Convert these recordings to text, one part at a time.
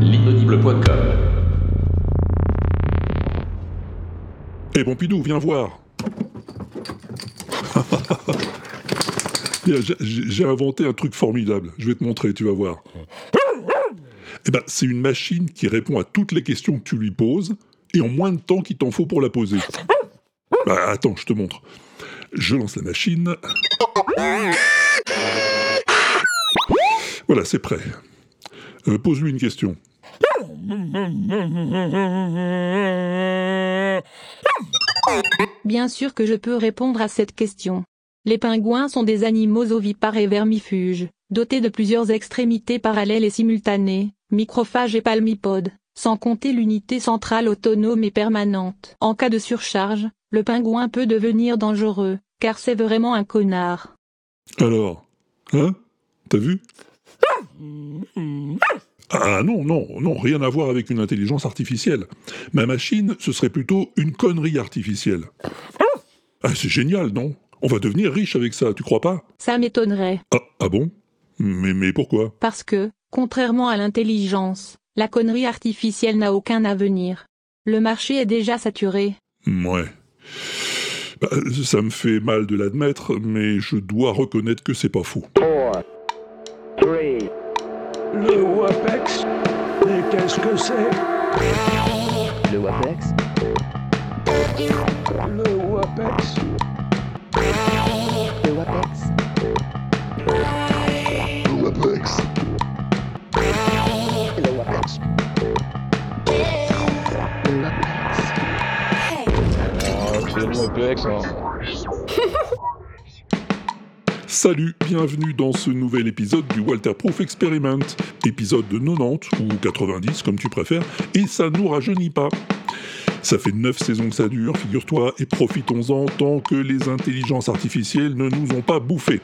L'inaudible.com Eh Pompidou, viens voir. J'ai inventé un truc formidable. Je vais te montrer, tu vas voir. Eh ben, c'est une machine qui répond à toutes les questions que tu lui poses et en moins de temps qu'il t'en faut pour la poser. Bah, attends, je te montre. Je lance la machine. Voilà, c'est prêt. Euh, Pose-lui une question. Bien sûr que je peux répondre à cette question. Les pingouins sont des animaux ovipares et vermifuges, dotés de plusieurs extrémités parallèles et simultanées, microphages et palmipodes, sans compter l'unité centrale autonome et permanente. En cas de surcharge, le pingouin peut devenir dangereux, car c'est vraiment un connard. Alors, hein? T'as vu? Ah non, non, non, rien à voir avec une intelligence artificielle. Ma machine, ce serait plutôt une connerie artificielle. Ah, c'est génial, non? On va devenir riche avec ça, tu crois pas? Ça m'étonnerait, ah, ah bon? Mais, mais pourquoi? Parce que, contrairement à l'intelligence, la connerie artificielle n'a aucun avenir. Le marché est déjà saturé. Ouais. Bah, ça me fait mal de l'admettre, mais je dois reconnaître que c'est pas faux. Le WAPEX. Mais qu'est-ce que c'est Le WAPEX Le WAPEX. Le WAPEX Le WAPEX. Le WAPEX Salut, bienvenue dans ce nouvel épisode du Walter Proof Experiment, épisode de 90 ou 90 comme tu préfères, et ça nous rajeunit pas. Ça fait 9 saisons que ça dure, figure-toi, et profitons-en tant que les intelligences artificielles ne nous ont pas bouffés.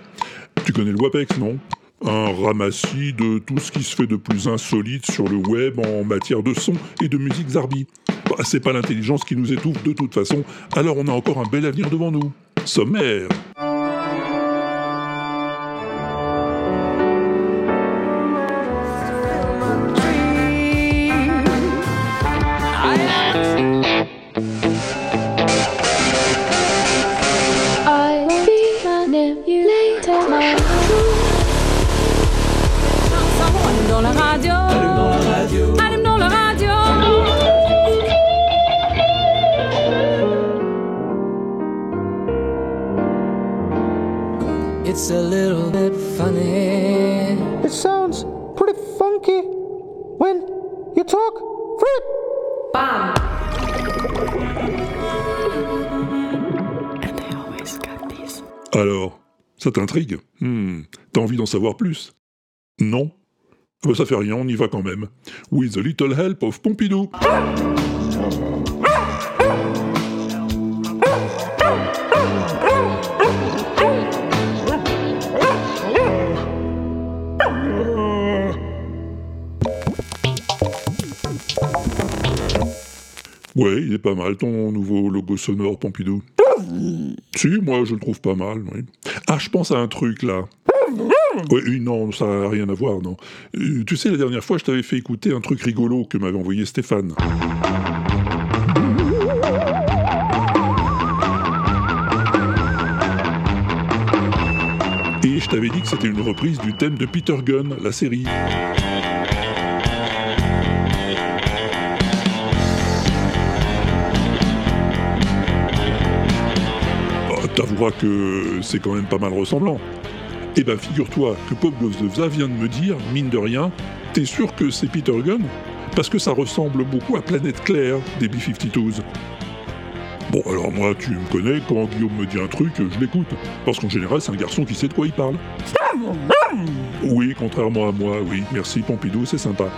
Tu connais le WAPEX, non? Un ramassis de tout ce qui se fait de plus insolite sur le web en matière de son et de musique zarbi. Bah, c'est pas l'intelligence qui nous étouffe de toute façon, alors on a encore un bel avenir devant nous. Sommaire Alors, ça t'intrigue? Hmm, T'as envie d'en savoir plus? Non? Ah bah ça fait rien, on y va quand même. With a little help of Pompidou. Ouais, il est pas mal ton nouveau logo sonore Pompidou. Si, moi je le trouve pas mal. Ah, je pense à un truc là. Oui, non, ça n'a rien à voir, non. Euh, tu sais, la dernière fois, je t'avais fait écouter un truc rigolo que m'avait envoyé Stéphane. Et je t'avais dit que c'était une reprise du thème de Peter Gunn, la série. T'avoueras que c'est quand même pas mal ressemblant. Eh ben, figure-toi que Pop Goes the Vza vient de me dire, mine de rien, t'es sûr que c'est Peter Gunn? Parce que ça ressemble beaucoup à Planète Claire des B-52s. Bon, alors moi, tu me connais, quand Guillaume me dit un truc, je l'écoute. Parce qu'en général, c'est un garçon qui sait de quoi il parle. Oui, contrairement à moi, oui. Merci Pompidou, c'est sympa.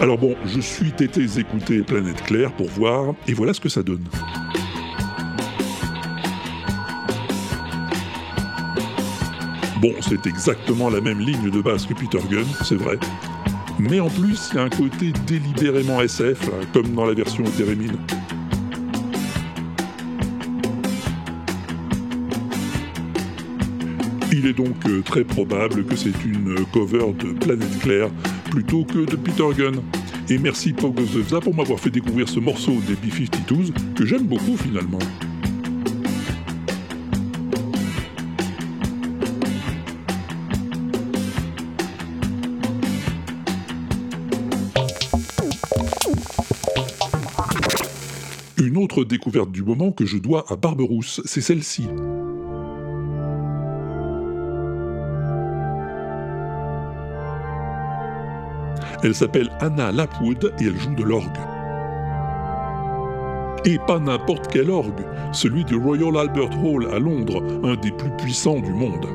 Alors bon, je suis tété écouter Planète Claire pour voir, et voilà ce que ça donne. Bon, c'est exactement la même ligne de base que Peter Gunn, c'est vrai. Mais en plus, il y a un côté délibérément SF, là, comme dans la version Térémine. Il est donc euh, très probable que c'est une cover de Planète Claire plutôt que de Peter Gunn. Et merci Pog Zevza pour m'avoir fait découvrir ce morceau des B-52s que j'aime beaucoup finalement. Découverte du moment que je dois à Barberousse, c'est celle-ci. Elle s'appelle Anna Lapwood et elle joue de l'orgue. Et pas n'importe quel orgue, celui du Royal Albert Hall à Londres, un des plus puissants du monde.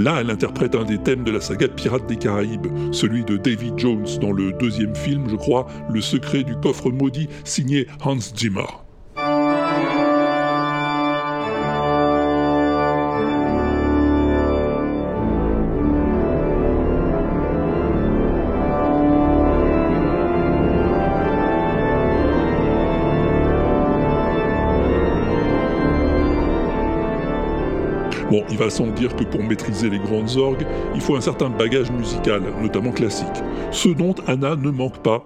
Là, elle interprète un des thèmes de la saga Pirates des Caraïbes, celui de David Jones dans le deuxième film, je crois, Le secret du coffre maudit, signé Hans Zimmer. Va sans dire que pour maîtriser les grandes orgues, il faut un certain bagage musical, notamment classique, ce dont Anna ne manque pas.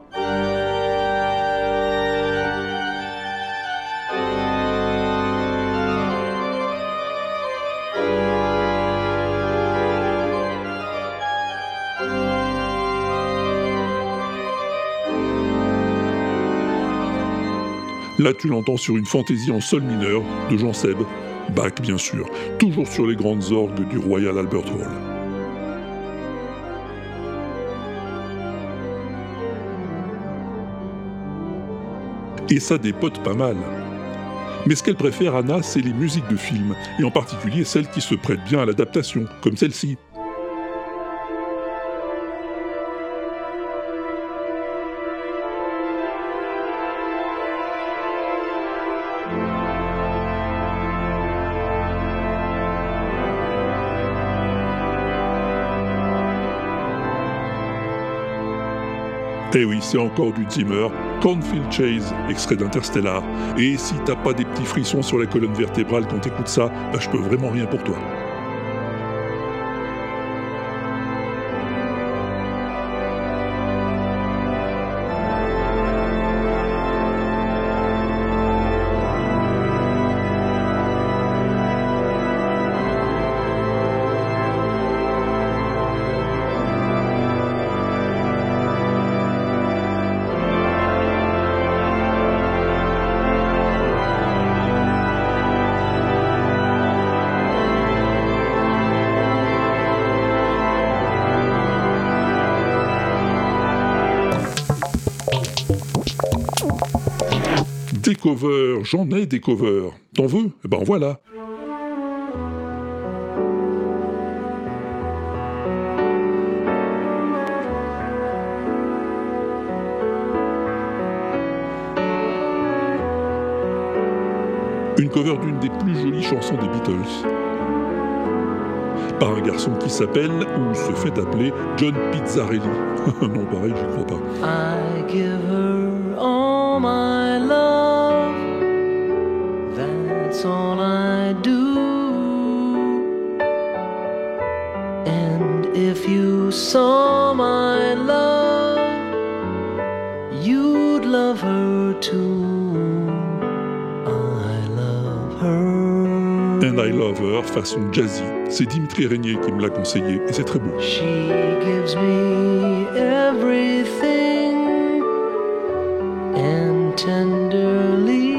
Là, tu l'entends sur une fantaisie en sol mineur de Jean Seb, Bach bien sûr, toujours sur les grandes orgues du Royal Albert Hall. Et ça dépote pas mal. Mais ce qu'elle préfère, Anna, c'est les musiques de films, et en particulier celles qui se prêtent bien à l'adaptation, comme celle-ci. Eh oui, c'est encore du Zimmer, Cornfield Chase, extrait d'Interstellar. Et si t'as pas des petits frissons sur la colonne vertébrale quand t'écoutes ça, bah je peux vraiment rien pour toi. J'en ai des covers. T'en veux? Eh ben voilà. Une cover d'une des plus jolies chansons des Beatles. Par un garçon qui s'appelle, ou se fait appeler, John Pizzarelli. non, pareil, j'y crois pas. And I Love Her façon jazzy. C'est Dimitri Régnier qui me l'a conseillé et c'est très beau. She gives me everything and tenderly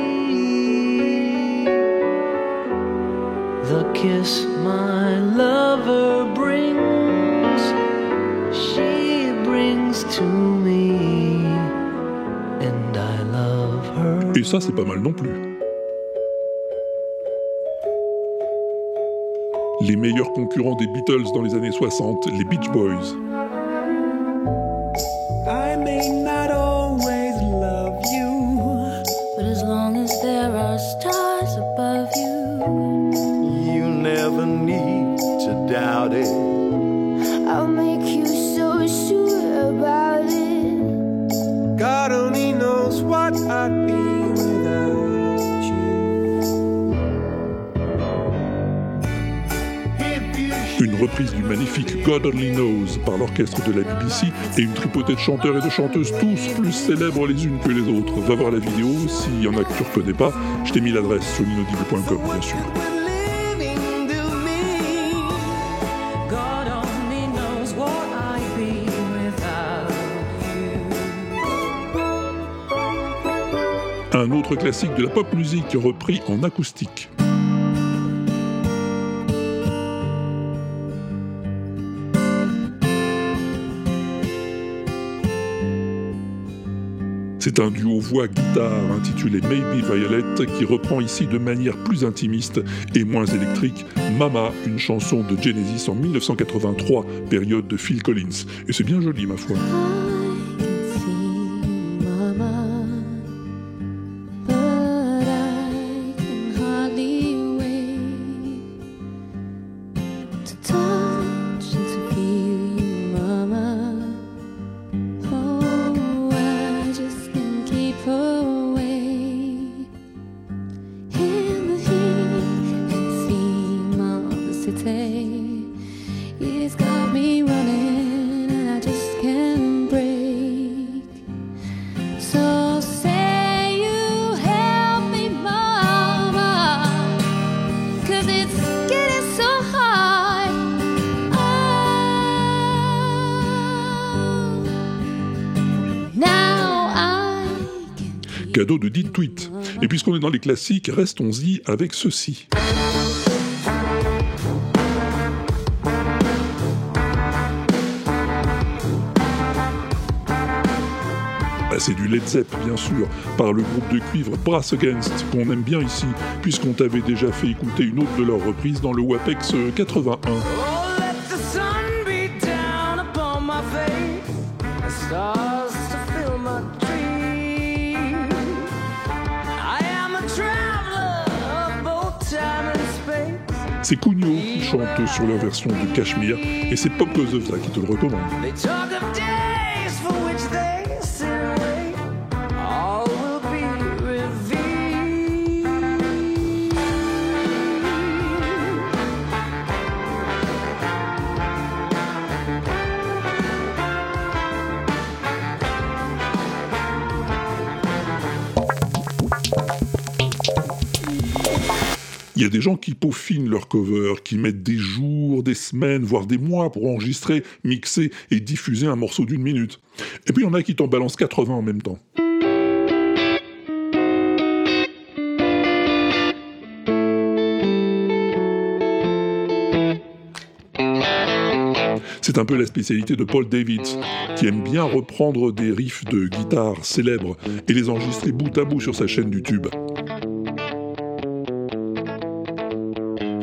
the kiss my lover brings, she brings to me, and I love her. Et ça, c'est pas mal non plus. Les meilleurs concurrents des Beatles dans les années 60, les Beach Boys. Magnifique God Only Knows par l'orchestre de la BBC et une tripotée de chanteurs et de chanteuses tous plus célèbres les unes que les autres. Va voir la vidéo, s'il y en a que tu reconnais pas, je t'ai mis l'adresse sur l'inaudible.com bien sûr. Un autre classique de la pop musique repris en acoustique. C'est un duo voix-guitare intitulé Maybe Violet qui reprend ici de manière plus intimiste et moins électrique Mama, une chanson de Genesis en 1983, période de Phil Collins. Et c'est bien joli ma foi. Puisqu'on est dans les classiques, restons-y avec ceci. Bah, c'est du Led Zepp, bien sûr, par le groupe de cuivre Brass Against, qu'on aime bien ici, puisqu'on t'avait déjà fait écouter une autre de leurs reprises dans le WAPEX 81. C'est Cugno qui chante sur leur version de Cashmere, et c'est Pop That qui te le recommande. Il y a des gens qui peaufinent leur cover, qui mettent des jours, des semaines, voire des mois pour enregistrer, mixer et diffuser un morceau d'une minute. Et puis il y en a qui t'en balancent 80 en même temps. C'est un peu la spécialité de Paul Davids, qui aime bien reprendre des riffs de guitare célèbres et les enregistrer bout à bout sur sa chaîne YouTube.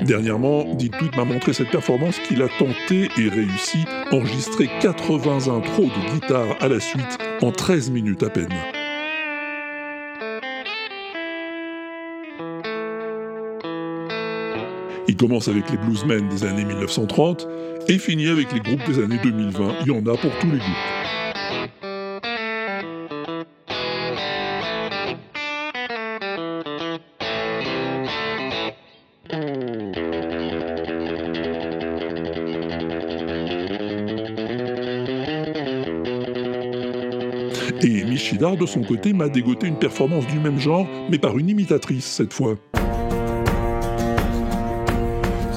Dernièrement, Dit Tweet m'a montré cette performance qu'il a tenté et réussi, enregistrer 80 intros de guitare à la suite en 13 minutes à peine. Il commence avec les bluesmen des années 1930 et finit avec les groupes des années 2020. Il y en a pour tous les goûts. Michidar, de son côté, m'a dégoté une performance du même genre, mais par une imitatrice cette fois.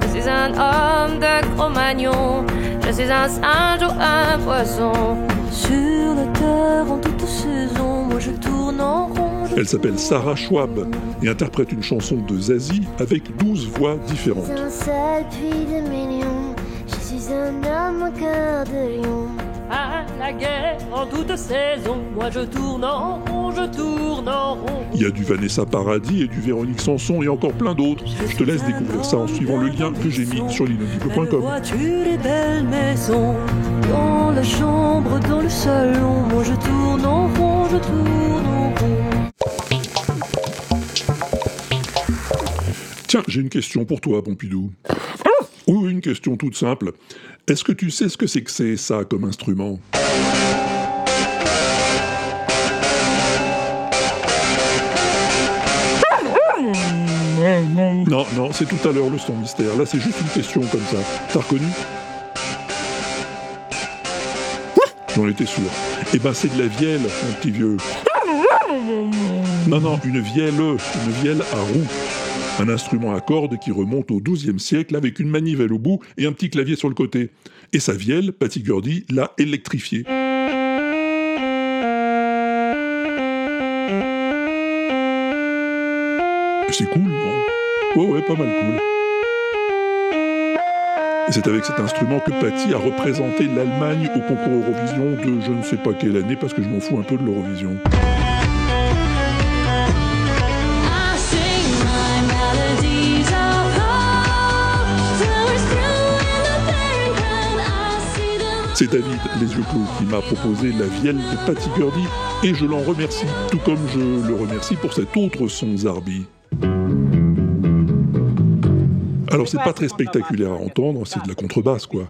Je suis un homme de Cro-Magnon, je suis un singe ou un poisson. Sur la terre en toute saison, moi je tourne en rond. je Elle s'appelle Sarah Schwab et interprète une chanson de Zazie avec 12 voix différentes. un seul puits de mignon. Je suis un homme au cœur de lion. À la guerre en toute saison, moi je tourne en rond, je tourne en rond. Il y a du Vanessa Paradis et du Véronique Sanson et encore plein d'autres. Je te laisse découvrir ça en suivant le lien que j'ai mis sur l'inaudible.com. voiture et belle maison. Dans la chambre, dans le salon, moi je tourne en rond, je tourne en rond. Tiens, j'ai une question pour toi, Pompidou. Oui, une question toute simple. Est-ce que tu sais ce que c'est que c'est ça comme instrument? Non, non, c'est tout à l'heure le son mystère. Là, c'est juste une question comme ça. T'as reconnu? J'en étais sûr. Eh ben, c'est de la vielle, mon petit vieux. Non, non, une vielle, une vielle à roue. Un instrument à cordes qui remonte au XIIe siècle avec une manivelle au bout et un petit clavier sur le côté. Et sa vielle, Patty Gurdy, l'a électrifiée. C'est cool, non? Ouais, ouais, pas mal cool. Et c'est avec cet instrument que Patty a représenté l'Allemagne au concours Eurovision de je ne sais pas quelle année parce que je m'en fous un peu de l'Eurovision. C'est David Les Yeux qui m'a proposé la vielle de Patty Gurdy et je l'en remercie, tout comme je le remercie pour cet autre son Zarbi. Alors c'est pas très spectaculaire à entendre, c'est de la contrebasse quoi.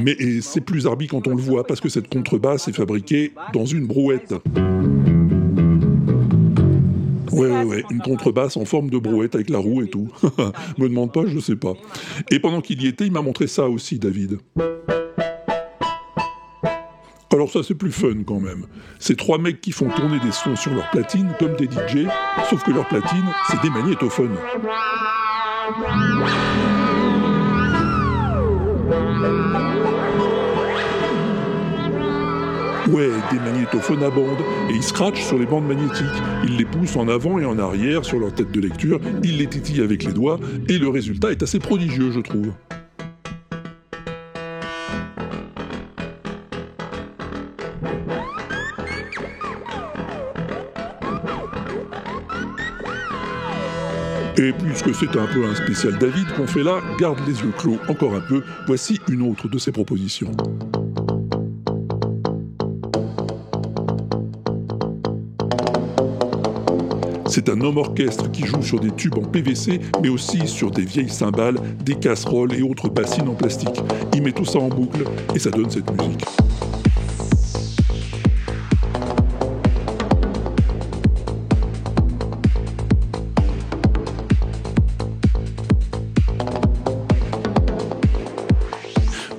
Mais c'est plus Zarbi quand on le voit parce que cette contrebasse est fabriquée dans une brouette. Ouais, ouais, ouais, une contrebasse en forme de brouette avec la roue et tout. Me demande pas, je sais pas. Et pendant qu'il y était, il m'a montré ça aussi, David. Alors ça c'est plus fun quand même. C'est trois mecs qui font tourner des sons sur leur platine comme des DJ, sauf que leur platine, c'est des magnétophones. Ouais, des magnétophones à et ils scratchent sur les bandes magnétiques. Ils les poussent en avant et en arrière sur leur tête de lecture, ils les titillent avec les doigts, et le résultat est assez prodigieux, je trouve. Et puisque c'est un peu un spécial David qu'on fait là, garde les yeux clos encore un peu, voici une autre de ses propositions. C'est un homme orchestre qui joue sur des tubes en PVC, mais aussi sur des vieilles cymbales, des casseroles et autres bassines en plastique. Il met tout ça en boucle et ça donne cette musique.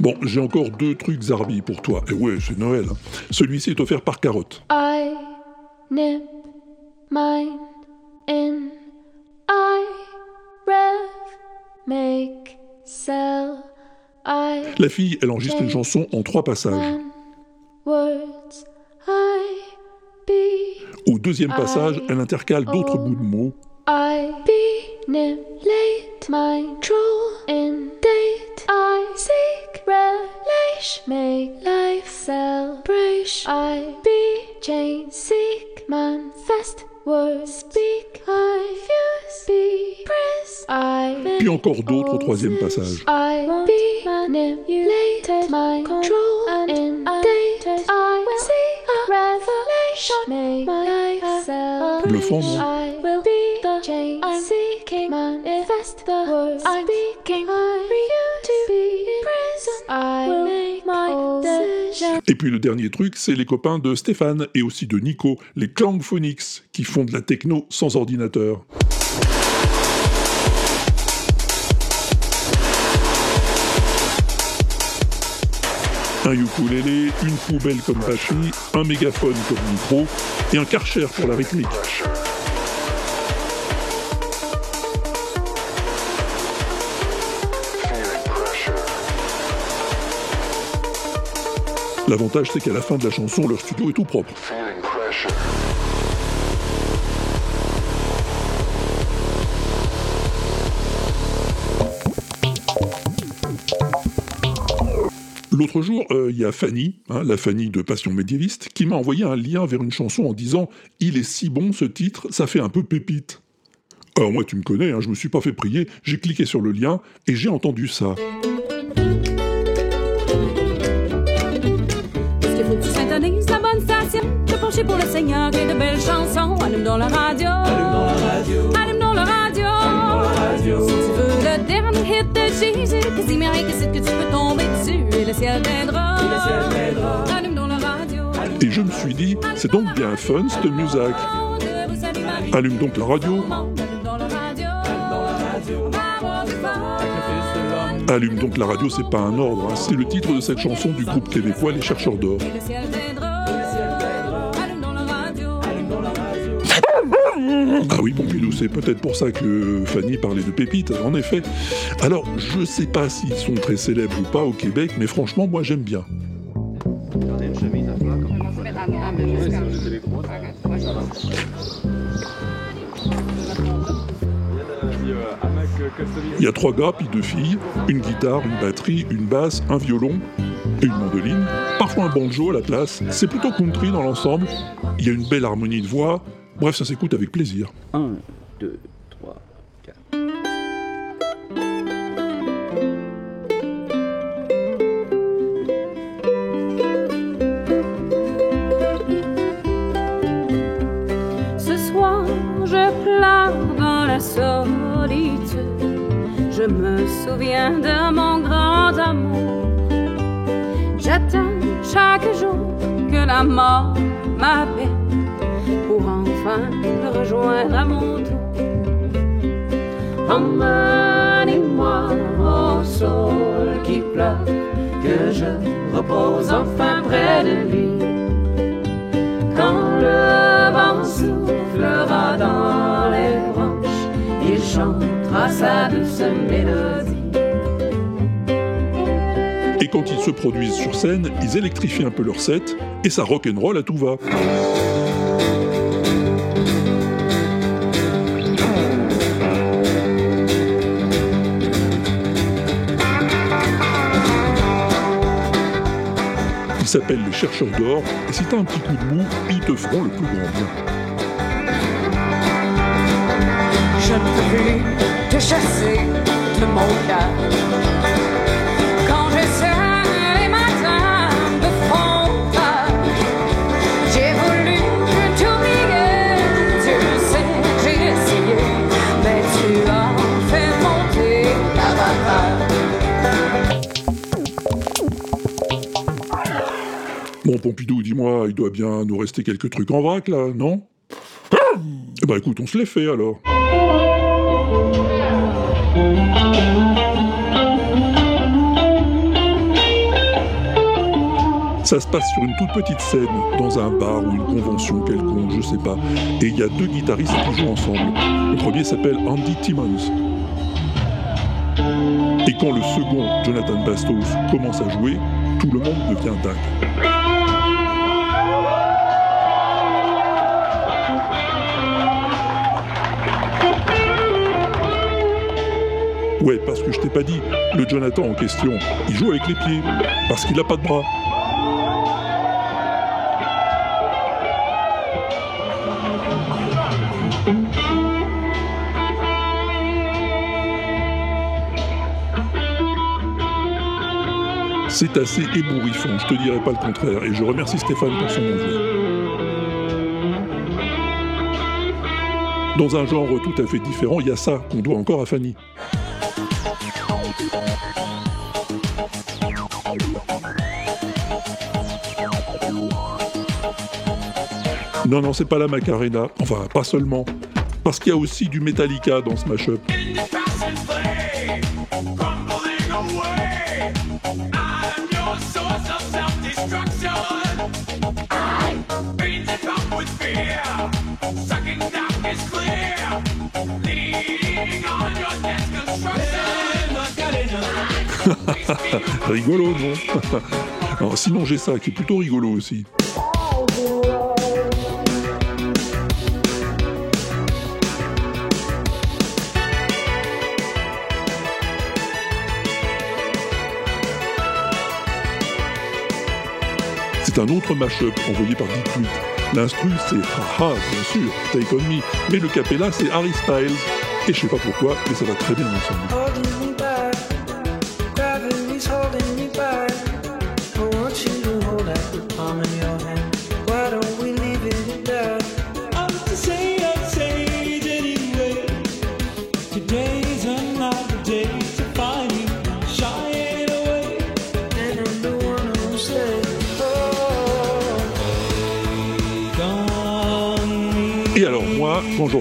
Bon, j'ai encore deux trucs Zarbi pour toi. Et ouais, c'est Noël. Celui-ci est offert par Carotte. I nip mine in. I rev, make, sell. I La fille, elle enregistre une chanson en trois passages. words. I be. Au deuxième passage, elle intercale d'autres bouts de mots. I be nip late. My troll in date. I seek relish. Make life celebration. I be chain seek manifest. Words speak. I fuse. Be press. I Puis encore d'autres au troisième passage. I be manipulated. My control and. I will see a revelation. Make my life celebration. Bluffant, non I will be the change I'm seeking. Manifest the words I'm speaking. I refuse to be in prison. I will make my decision. Et puis le dernier truc, c'est les copains de Stéphane et aussi de Nico, les Clangphonics, qui font de la techno sans ordinateur. Un ukulélé, une poubelle comme batterie, un mégaphone comme micro et un karcher pour la rythmique. L'avantage, c'est qu'à la fin de la chanson, leur studio est tout propre. L'autre jour, euh, il y a Fanny, hein, la Fanny de Passion médiéviste, qui m'a envoyé un lien vers une chanson en disant « Il est si bon ce titre, ça fait un peu pépite ». Alors moi, tu me connais, hein, je me suis pas fait prier, j'ai cliqué sur le lien et j'ai entendu ça. Est-ce qu'il faut que tu syntonises la bonne station? Te pencher pour le Seigneur et de belles chansons. Allume dans la radio. Allume dans la radio. Allume dans la radio. Si tu veux le dernier hit de Jésus, que si mérite que c'est que tu peux tomber dessus. Et le ciel t'aidera. Allume dans la radio. Et je me suis dit, c'est donc bien fun cette musique. Allume donc la radio. Allume dans la radio. Allume donc la radio, c'est pas un ordre, hein, c'est le titre de cette chanson du groupe québécois Les Chercheurs d'Or. Ah oui, Pompidou, c'est peut-être pour ça que Fanny parlait de pépites, en effet. Alors, je sais pas s'ils sont très célèbres ou pas au Québec, mais franchement, moi j'aime bien. Il y a trois gars, puis deux filles, une guitare, une batterie, une basse, un violon et une mandoline, parfois un banjo à la place. C'est plutôt country dans l'ensemble. Il y a une belle harmonie de voix. Bref, ça s'écoute avec plaisir. 1, 2, 3, 4. Ce soir, je pleure dans la solitude. Je me souviens de mon grand amour. J'attends chaque jour que la mort m'appelle enfin le rejoindre à mon tour. Emmenez-moi au sol qui pleure, que je repose enfin près de lui. Quand le vent soufflera dans les branches, il chantera sa douce mélodie. Et quand ils se produisent sur scène, ils électrifient un peu leur set, et ça rock'n'roll à tout va. Ils s'appellent les chercheurs d'or, et si t'as un petit coup de mou, ils te feront le plus grand bien. Je ne peux plus te chasser de mon cœur. Pompidou, dis-moi, il doit bien nous rester quelques trucs en vrac, là, non? Eh ben écoute, on se les fait, alors. Ça se passe sur une toute petite scène, dans un bar ou une convention quelconque, je sais pas. Et il y a deux guitaristes qui jouent ensemble. Le premier s'appelle Andy Timmons. Et quand le second, Jonathan Bastos, commence à jouer, tout le monde devient dingue. Ouais, parce que je t'ai pas dit, le Jonathan en question, il joue avec les pieds, parce qu'il a pas de bras. C'est assez ébouriffant, je te dirais pas le contraire, et je remercie Stéphane pour son envoi. Dans un genre tout à fait différent, il y a ça qu'on doit encore à Fanny. Non, non, c'est pas la Macarena. Enfin, pas seulement. Parce qu'il y a aussi du Metallica dans ce mashup. rigolo, non? Alors, Sinon, j'ai ça qui est plutôt rigolo aussi. C'est un autre mashup envoyé par Dick. L'instru c'est haha, bien sûr, Take Me, mais le capella c'est Harry Styles. Et je sais pas pourquoi, mais ça va très bien ensemble.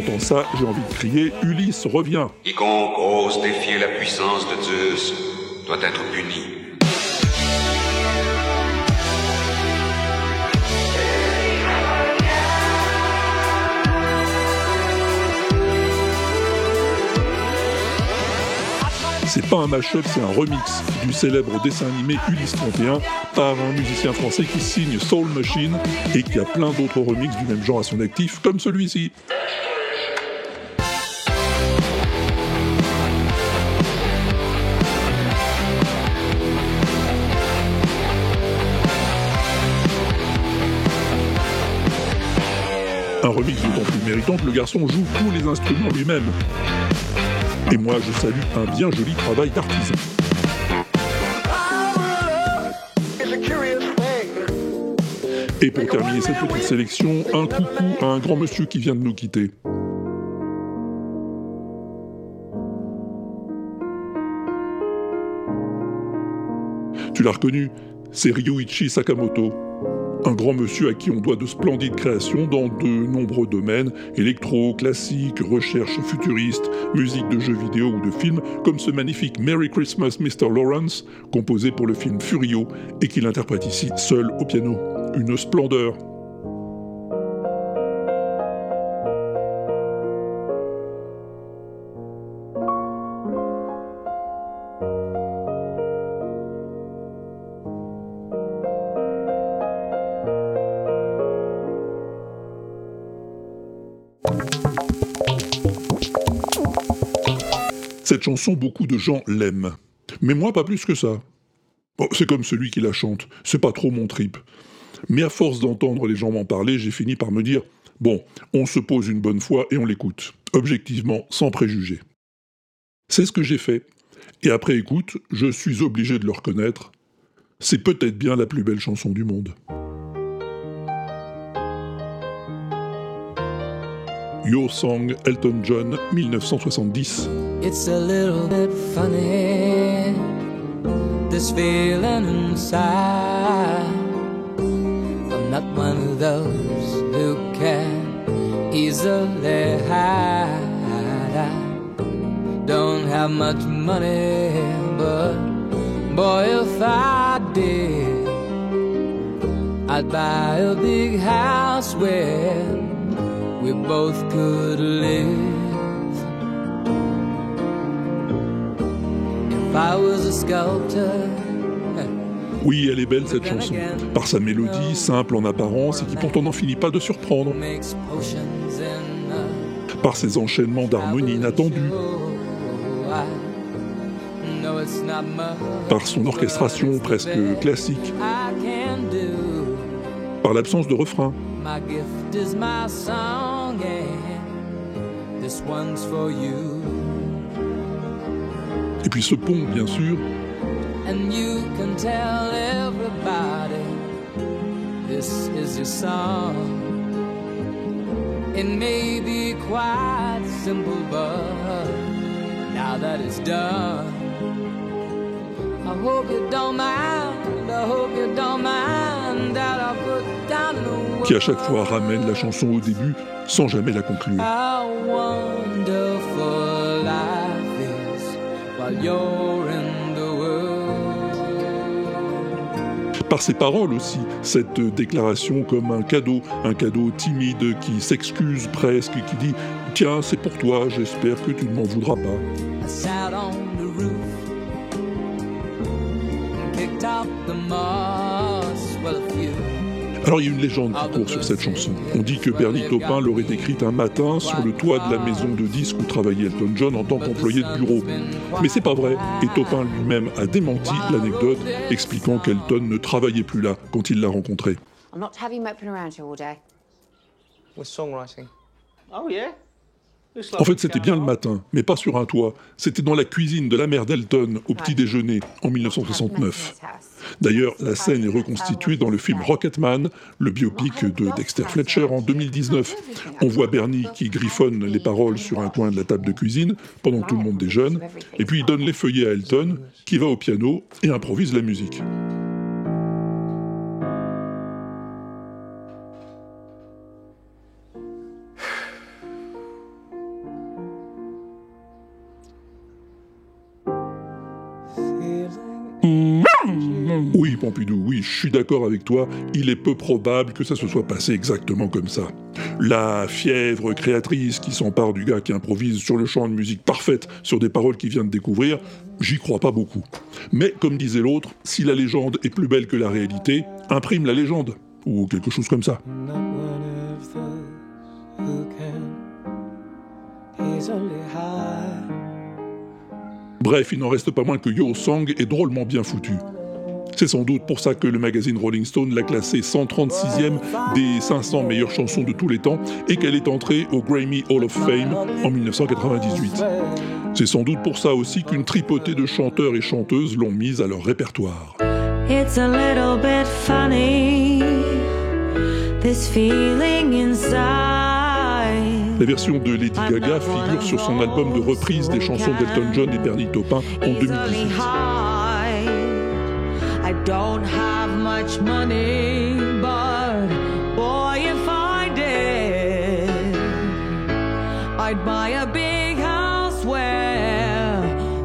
J'entends ça, j'ai envie de crier Ulysse, reviens Quiconque ose défier la puissance de Zeus doit être puni. C'est pas un mashup, c'est un remix du célèbre dessin animé Ulysse 31 par un musicien français qui signe Soul Machine et qui a plein d'autres remixes du même genre à son actif, comme celui-ci. Remix d'autant plus méritant que le garçon joue tous les instruments lui-même. Et moi, je salue un bien joli travail d'artisan. Et pour terminer cette petite sélection, un coucou à un grand monsieur qui vient de nous quitter. Tu l'as reconnu, c'est Ryuichi Sakamoto, un grand monsieur à qui on doit de splendides créations dans de nombreux domaines, électro, classique, recherche futuriste, musique de jeux vidéo ou de films, comme ce magnifique Merry Christmas Mr. Lawrence, composé pour le film Furio et qu'il interprète ici seul au piano. Une splendeur. Beaucoup de gens l'aiment. Mais moi, pas plus que ça. C'est comme celui qui la chante, c'est pas trop mon trip. Mais à force d'entendre les gens m'en parler, j'ai fini par me dire bon, on se pose une bonne fois et on l'écoute, objectivement, sans préjugés. C'est ce que j'ai fait. Et après écoute, je suis obligé de le reconnaître. C'est peut-être bien la plus belle chanson du monde. Your Song, Elton John, 1970. It's a little bit funny, this feeling inside. I'm not one of those who can easily. I don't have much money, but boy, if I did, I'd buy a big house where we both could live. If I was a sculptor, Oui, elle est belle cette chanson, par sa mélodie simple en apparence et qui pourtant n'en finit pas de surprendre, par ses enchaînements d'harmonie inattendus, I know it's not much par son orchestration presque classique, par l'absence de refrain. One's for you. Et puis ce pont, bien sûr, And you can tell everybody this is your song. It may be quite simple, but now that it's done, I hope you don't mind. I hope you don't mind that I put down in the qui à chaque fois ramène la chanson au début sans jamais la conclure. Par ses paroles aussi, cette déclaration comme un cadeau, un cadeau timide qui s'excuse presque, qui dit Tiens, c'est pour toi, j'espère que tu ne m'en voudras pas. Alors il y a une légende qui court sur cette chanson. On dit que Bernie Taupin l'aurait écrite un matin sur le toit de la maison de disques où travaillait Elton John en tant qu'employé de bureau. Mais c'est pas vrai, et Taupin lui-même a démenti l'anecdote, expliquant qu'Elton ne travaillait plus là quand il l'a rencontré. I'm not having moping around here all day. With songwriting. Oh, yeah? En fait, c'était bien le matin, mais pas sur un toit. C'était dans la cuisine de la mère d'Elton au petit déjeuner en 1969. D'ailleurs, la scène est reconstituée dans le film Rocketman, le biopic de Dexter Fletcher en 2019. On voit Bernie qui griffonne les paroles sur un coin de la table de cuisine pendant que tout le monde déjeune, et puis il donne les feuillets à Elton, qui va au piano et improvise la musique. Oui, Pompidou, oui, je suis d'accord avec toi, il est peu probable que ça se soit passé exactement comme ça. La fièvre créatrice qui s'empare du gars qui improvise sur le champ une musique parfaite sur des paroles qu'il vient de découvrir, j'y crois pas beaucoup. Mais comme disait l'autre, si la légende est plus belle que la réalité, imprime la légende, ou quelque chose comme ça. Bref, il n'en reste pas moins que Yo Song est drôlement bien foutu. C'est sans doute pour ça que le magazine Rolling Stone l'a classé 136e des 500 meilleures chansons de tous les temps et qu'elle est entrée au Grammy Hall of Fame en 1998. C'est sans doute pour ça aussi qu'une tripotée de chanteurs et chanteuses l'ont mise à leur répertoire. It's a little bit funny, this feeling inside. La version de Lady Gaga figure sur son album de reprise des chansons d'Elton John et Bernie Taupin en 2018. I don't have much money, but boy, if I did, I'd buy a big house where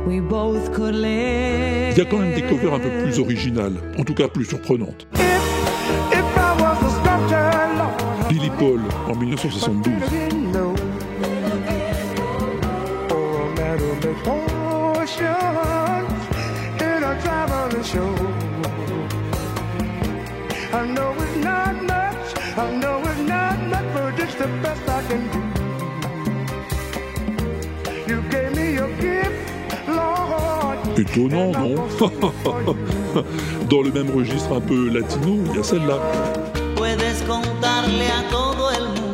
we both could live. Il y a quand même des covers un peu plus originales, en tout cas plus surprenantes. If I was a sculptor, Lord, Billy Paul en 1972, Lord. étonnant, non Dans le même registre un peu latino, il y a celle-là.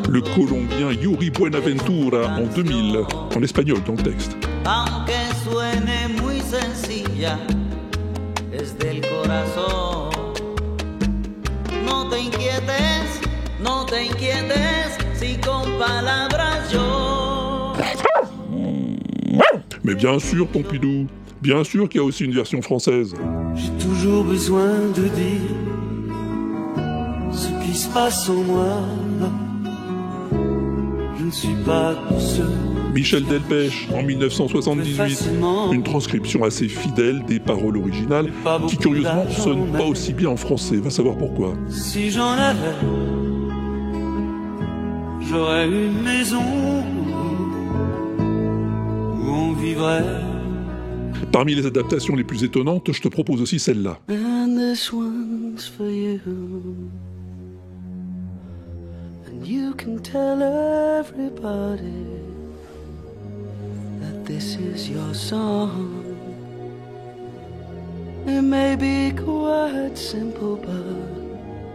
Le Colombien Yuri Buenaventura en 2000, en espagnol dans le texte. Mais bien sûr, Pompidou, bien sûr qu'il y a aussi une version française. J'ai toujours besoin de dire ce qui se passe en moi. Je ne suis pas tout seul. Michel Delpech en 1978, une transcription assez fidèle des paroles originales qui curieusement sonne pas aussi bien en français, va savoir pourquoi. Si j'en avais, j'aurais une maison où on vivrait. Parmi les adaptations les plus étonnantes, je te propose aussi celle-là. And this one's for you. And you can tell everybody that this is your song. It may be quite simple, but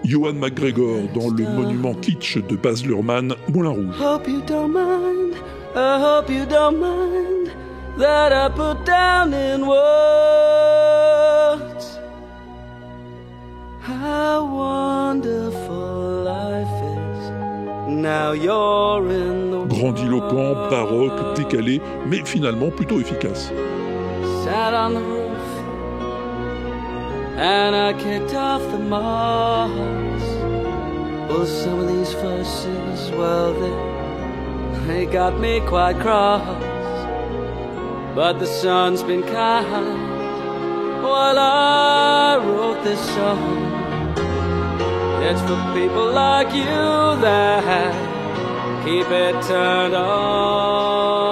Johan McGregor dans le monument kitsch de Baz Luhrmann, Moulin Rouge. hope you don't mind. I hope you don't mind that I put down in words how wonderful life is. Now you're in the Grandiloquent, baroque, décalé, mais finalement plutôt efficace. Sat on the roof and I kicked off the moss. Well, some of these verses, well, they, they got me quite cross. But the sun's been kind while I wrote this song. It's for people like you that keep it turned on.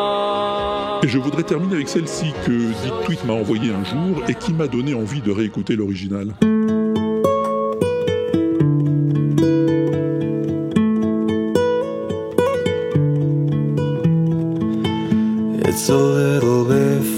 Et je voudrais terminer avec celle-ci que Dick Tweet m'a envoyée un jour et qui m'a donné envie de réécouter l'original. It's a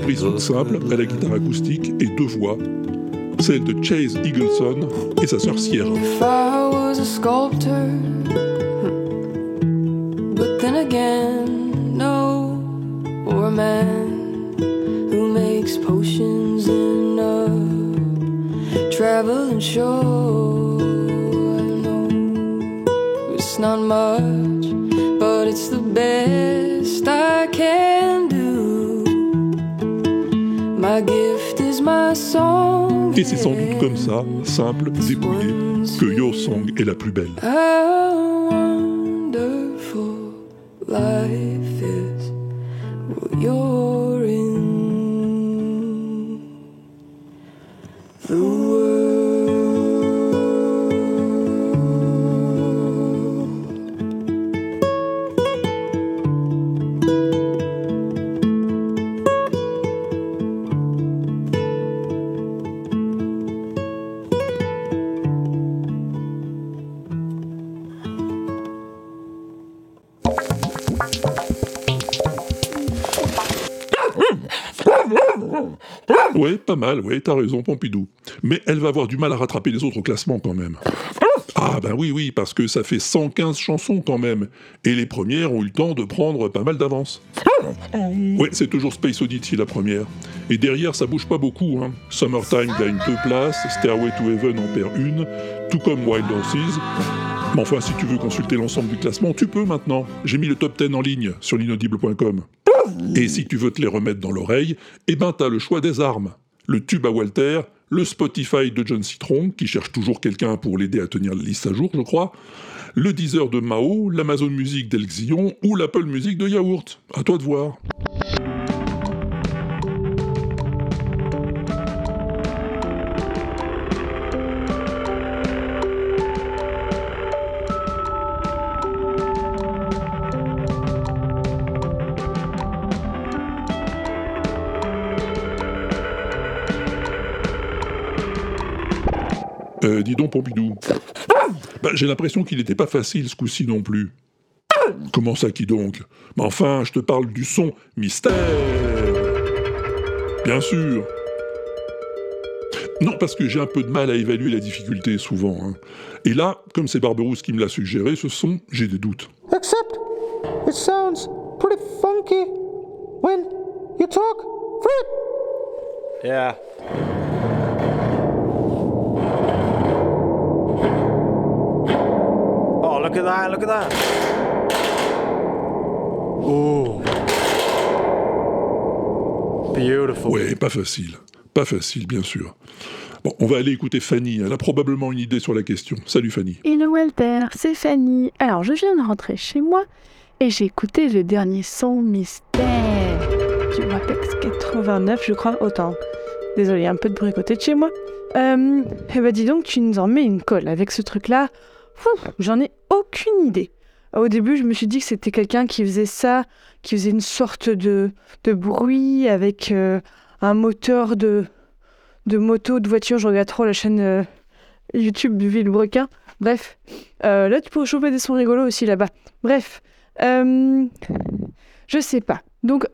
Reprise toute simple à la guitare acoustique et deux voix, celle de Chase Eagleson et sa sœur. If I was a sculptor, but then again, no, or a man who makes potions in a traveling show. not much, but it's the best Et c'est sans doute comme ça, simple, dépouillé, que Your Song est la plus belle. Mal, ouais, t'as raison, Pompidou. Mais elle va avoir du mal à rattraper les autres au classement quand même. Ah ben oui, oui, parce que ça fait 115 chansons quand même. Et les premières ont eu le temps de prendre pas mal d'avance. Ouais, c'est toujours Space Oddity la première. Et derrière, ça bouge pas beaucoup. Hein. Summertime gagne deux places, Stairway to Heaven en perd une, tout comme Wild Horses. Mais enfin, si tu veux consulter l'ensemble du classement, tu peux maintenant. J'ai mis le top 10 en ligne sur l'inaudible.com. Et si tu veux te les remettre dans l'oreille, eh ben t'as le choix des armes. Le tube à Walter, le Spotify de John Citron, qui cherche toujours quelqu'un pour l'aider à tenir la liste à jour, je crois, le Deezer de Mao, l'Amazon Music d'Elxion ou l'Apple Music de Yaourt. À toi de voir. Pompidou. Bah, J'ai l'impression qu'il n'était pas facile ce coup-ci non plus. Comment ça, qui donc? Mais enfin, je te parle du son mystère Bien sûr Non, parce que j'ai un peu de mal à évaluer la difficulté souvent. hein. Et là, comme c'est Barberousse qui me l'a suggéré, ce son, j'ai des doutes. Except, it sounds pretty funky when you talk. Fruit! Yeah. Look at that, look at that. Oh. Beautiful. Ouais, pas facile. Pas facile, bien sûr. Bon, on va aller écouter Fanny. Elle a probablement une idée sur la question. Salut Fanny. Hello Walter, c'est Fanny. Alors, je viens de rentrer chez moi et j'ai écouté le dernier son mystère du Wapex 89, je crois, autant. Désolé, un peu de bruit à côté de chez moi. Euh, eh ben dis donc, tu nous en mets une colle avec ce truc-là. J'en ai aucune idée. Au début, je me suis dit que c'était quelqu'un qui faisait ça, qui faisait une sorte de, de bruit avec euh, un moteur de, de moto, de voiture. Je regarde trop la chaîne euh, YouTube du Villebrequin. Bref, Euh, là, tu pourrais choper des sons rigolos aussi là-bas. Bref, je sais pas. Donc,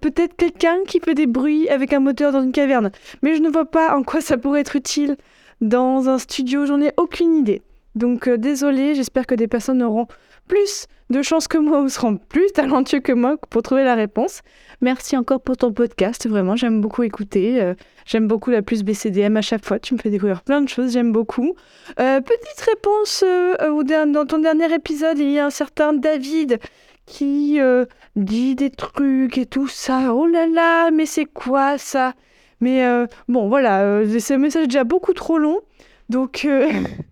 peut-être quelqu'un qui fait des bruits avec un moteur dans une caverne. Mais je ne vois pas en quoi ça pourrait être utile dans un studio. J'en ai aucune idée. Donc, euh, désolé, j'espère que des personnes auront plus de chance que moi ou seront plus talentueux que moi pour trouver la réponse. Merci encore pour ton podcast. Vraiment, j'aime beaucoup écouter. Euh, j'aime beaucoup la plus BCDM à chaque fois. Tu me fais découvrir plein de choses. J'aime beaucoup. Euh, petite réponse euh, dans ton dernier épisode, il y a un certain David qui dit des trucs et tout ça. Oh là là, mais c'est quoi ça? Mais bon, voilà, euh, ce message déjà beaucoup trop long. Donc,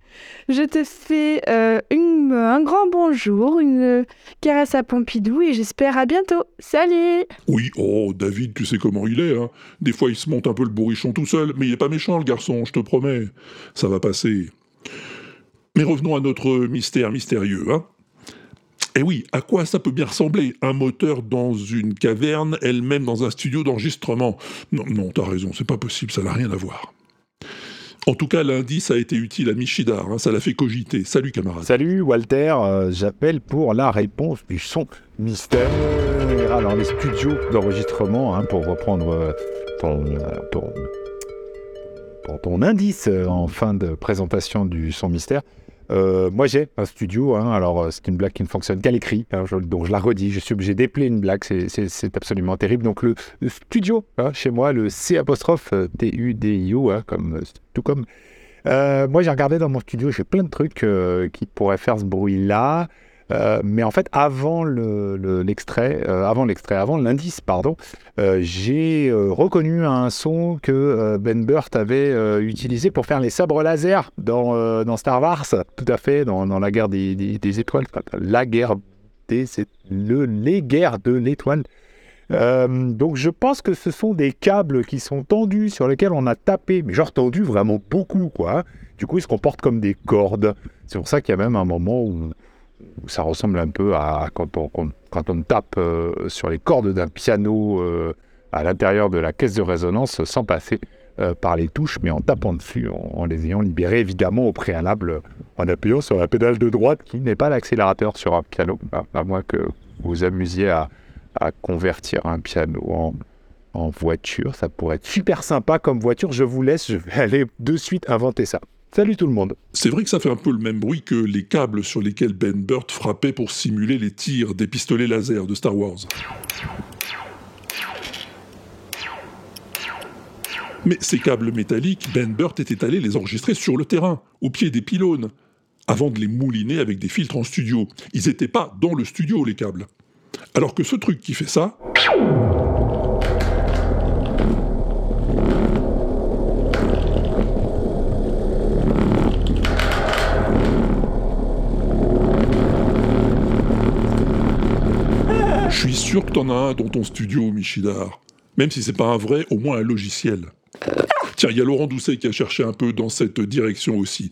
je te fais euh, un grand bonjour, une caresse à Pompidou et j'espère à bientôt. Salut Oui, oh, David, tu sais comment il est, hein. Des fois, il se monte un peu le bourrichon tout seul, mais il est pas méchant, le garçon, je te promets. Ça va passer. Mais revenons à notre mystère mystérieux, hein. Eh oui, à quoi ça peut bien ressembler Un moteur dans une caverne, elle-même dans un studio d'enregistrement? Non, non, t'as raison, c'est pas possible, ça n'a rien à voir. En tout cas, l'indice a été utile à Michidar, hein, ça l'a fait cogiter. Salut camarade. Salut Walter, euh, j'appelle pour la réponse du son mystère. Alors les studios d'enregistrement, hein, pour reprendre euh, ton, euh, ton- indice en fin de présentation du son mystère. Euh, moi j'ai un studio, hein, alors euh, c'est une blague qui ne fonctionne qu'à l'écrit, hein, donc je la redis, je suis obligé d'épeler une blague, c'est- absolument terrible. Donc le, studio, hein, chez moi, le C apostrophe euh, T-U-D-I-O, hein, comme, euh, tout comme Euh, moi, j'ai regardé dans mon studio, j'ai plein de trucs euh, qui pourraient faire ce bruit-là. Euh, mais en fait, avant le- le- l'extrait, euh, avant l'extrait, avant l'indice, pardon, euh, j'ai reconnu un son que Ben Burt avait utilisé pour faire les sabres laser dans, dans Star Wars, tout à fait, dans, la guerre des, étoiles, la guerre des, le, les guerres de l'étoile. Donc je pense que ce sont des câbles qui sont tendus sur lesquels on a tapé, mais genre tendus vraiment beaucoup quoi. Du coup ils se comportent comme des cordes. C'est pour ça qu'il y a même un moment où ça ressemble un peu à quand on, tape euh, sur les cordes d'un piano euh, à l'intérieur de la caisse de résonance sans passer euh, par les touches, mais en tapant dessus, en, les ayant libérés évidemment au préalable, en appuyant sur la pédale de droite qui n'est pas l'accélérateur sur un piano, à, moins que vous vous amusiez à, convertir un piano en voiture. Ça pourrait être super sympa comme voiture. Je vous laisse, je vais aller de suite inventer ça. Salut tout le monde. C'est vrai que ça fait un peu le même bruit que les câbles sur lesquels Ben Burt frappait pour simuler les tirs des pistolets laser de Star Wars. Mais ces câbles métalliques, Ben Burt était allé les enregistrer sur le terrain, au pied des pylônes, avant de les mouliner avec des filtres en studio. Ils n'étaient pas dans le studio, les câbles. Alors que ce truc qui fait ça, je suis sûr que t'en as un dans ton studio, Michidar. Même si c'est pas un vrai, au moins un logiciel. Tiens, il y a Laurent Doucet qui a cherché un peu dans cette direction aussi.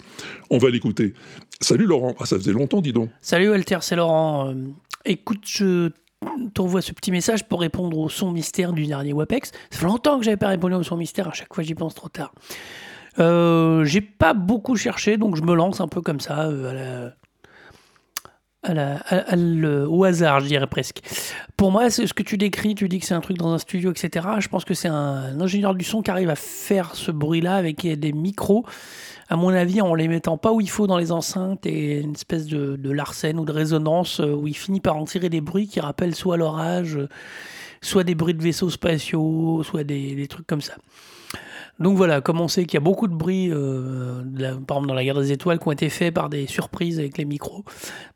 On va l'écouter. Salut Laurent. Ah, ça faisait longtemps, dis donc. Salut Walter, c'est Laurent. Euh, écoute, je t'envoie ce petit message pour répondre au son mystère du dernier WAPEX. Ça fait longtemps que j'avais pas répondu au son mystère, à chaque fois j'y pense trop tard. Euh, J'ai pas beaucoup cherché, donc je me lance un peu comme ça, euh, à la- à- le- au hasard, je dirais presque. Pour moi, c'est ce que tu décris, tu dis que c'est un truc dans un studio, etc. Je pense que c'est un, ingénieur du son qui arrive à faire ce bruit-là avec des micros, à mon avis, en les mettant pas où il faut dans les enceintes et une espèce de, de larcène ou de résonance euh, où il finit par en tirer des bruits qui rappellent soit l'orage, soit des bruits de vaisseaux spatiaux, soit des, des trucs comme ça. Donc voilà, comme on sait qu'il y a beaucoup de bruits, euh, de la- par exemple dans la guerre des étoiles, qui ont été faits par des surprises avec les micros,